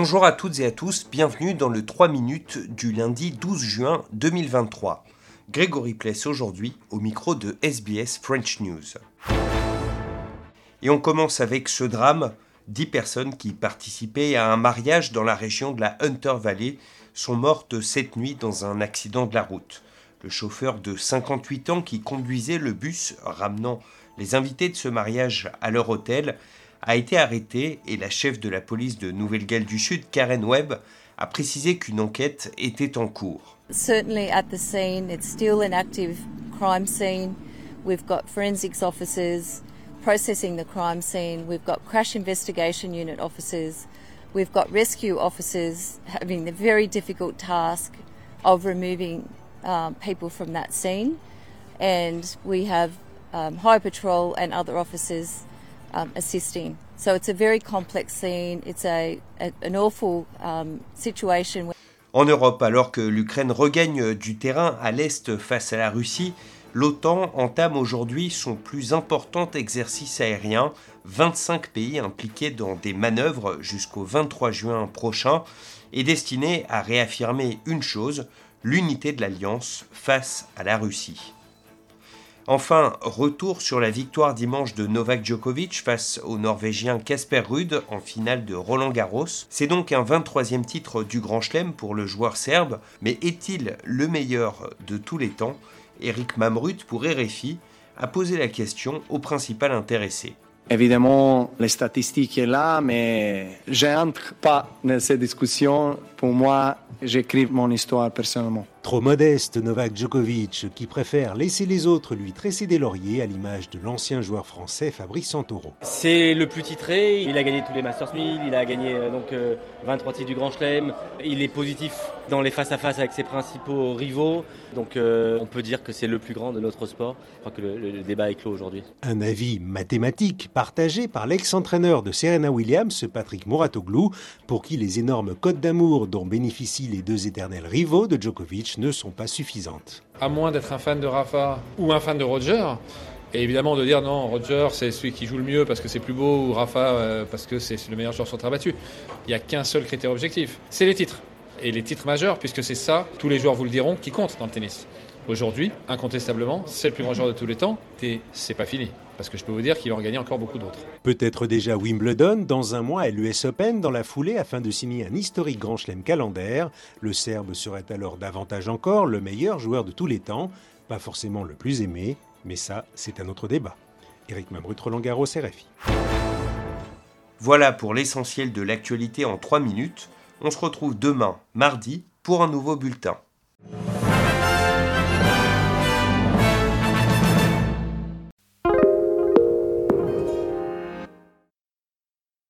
Bonjour à toutes et à tous, bienvenue dans le 3 minutes du lundi 12 juin 2023. Grégory Pless aujourd'hui au micro de SBS French News. Et on commence avec ce drame. Dix personnes qui participaient à un mariage dans la région de la Hunter Valley sont mortes cette nuit dans un accident de la route. Le chauffeur de 58 ans qui conduisait le bus ramenant les invités de ce mariage à leur hôtel a été arrêté et la chef de la police de Nouvelle-Galles du Sud, Karen Webb, a précisé qu'une enquête était en cours. Certainly at the scene, it's still an active crime scene. We've got forensics officers processing the crime scene. We've got crash investigation unit officers. We've got rescue officers having the very difficult task of removing um, people from that scene. And we have um, High Patrol and other officers um, assisting. So it's a very complex scene. It's an awful um. En Europe, alors que l'Ukraine regagne du terrain à l'est face à la Russie, l'OTAN entame aujourd'hui son plus important exercice aérien, 25 pays impliqués dans des manœuvres jusqu'au 23 juin prochain, et destiné à réaffirmer une chose, l'unité de l'Alliance face à la Russie. Enfin, retour sur la victoire dimanche de Novak Djokovic face au Norvégien Casper Ruud en finale de Roland Garros. C'est donc un 23e titre du Grand Chelem pour le joueur serbe, mais est-il le meilleur de tous les temps? Eric Mamrut pour RFI a posé la question au principal intéressé. Évidemment, les statistiques sont là, mais je n'entre pas dans ces discussions. Pour moi, j'écris mon histoire personnellement. Trop modeste, Novak Djokovic, qui préfère laisser les autres lui tresser des lauriers à l'image de l'ancien joueur français Fabrice Santoro. C'est le plus titré, il a gagné tous les Masters 1000, il a gagné euh, donc 23 euh, titres du Grand Chelem, il est positif dans les face-à-face avec ses principaux rivaux, donc euh, on peut dire que c'est le plus grand de notre sport. Je crois que le, débat est clos aujourd'hui. Un avis mathématique partagé par l'ex-entraîneur de Serena Williams, Patrick Mouratoglou, pour qui les énormes codes d'amour dont bénéficient les deux éternels rivaux de Djokovic ne sont pas suffisantes. À moins d'être un fan de Rafa ou un fan de Roger, et évidemment de dire non, Roger c'est celui qui joue le mieux parce que c'est plus beau ou Rafa euh, parce que c'est le meilleur joueur sur terre battue. Il n'y a qu'un seul critère objectif, c'est les titres. Et les titres majeurs, puisque c'est ça, tous les joueurs vous le diront, qui comptent dans le tennis. Aujourd'hui, incontestablement, c'est le plus grand joueur de tous les temps et c'est pas fini parce que je peux vous dire qu'il va en gagner encore beaucoup d'autres. Peut-être déjà Wimbledon, dans un mois à l'US Open, dans la foulée, afin de signer un historique Grand Chelem calendaire. Le Serbe serait alors davantage encore le meilleur joueur de tous les temps, pas forcément le plus aimé, mais ça, c'est un autre débat. Eric Mamrut, Roland Garros, RFI. Voilà pour l'essentiel de l'actualité en 3 minutes. On se retrouve demain, mardi, pour un nouveau bulletin.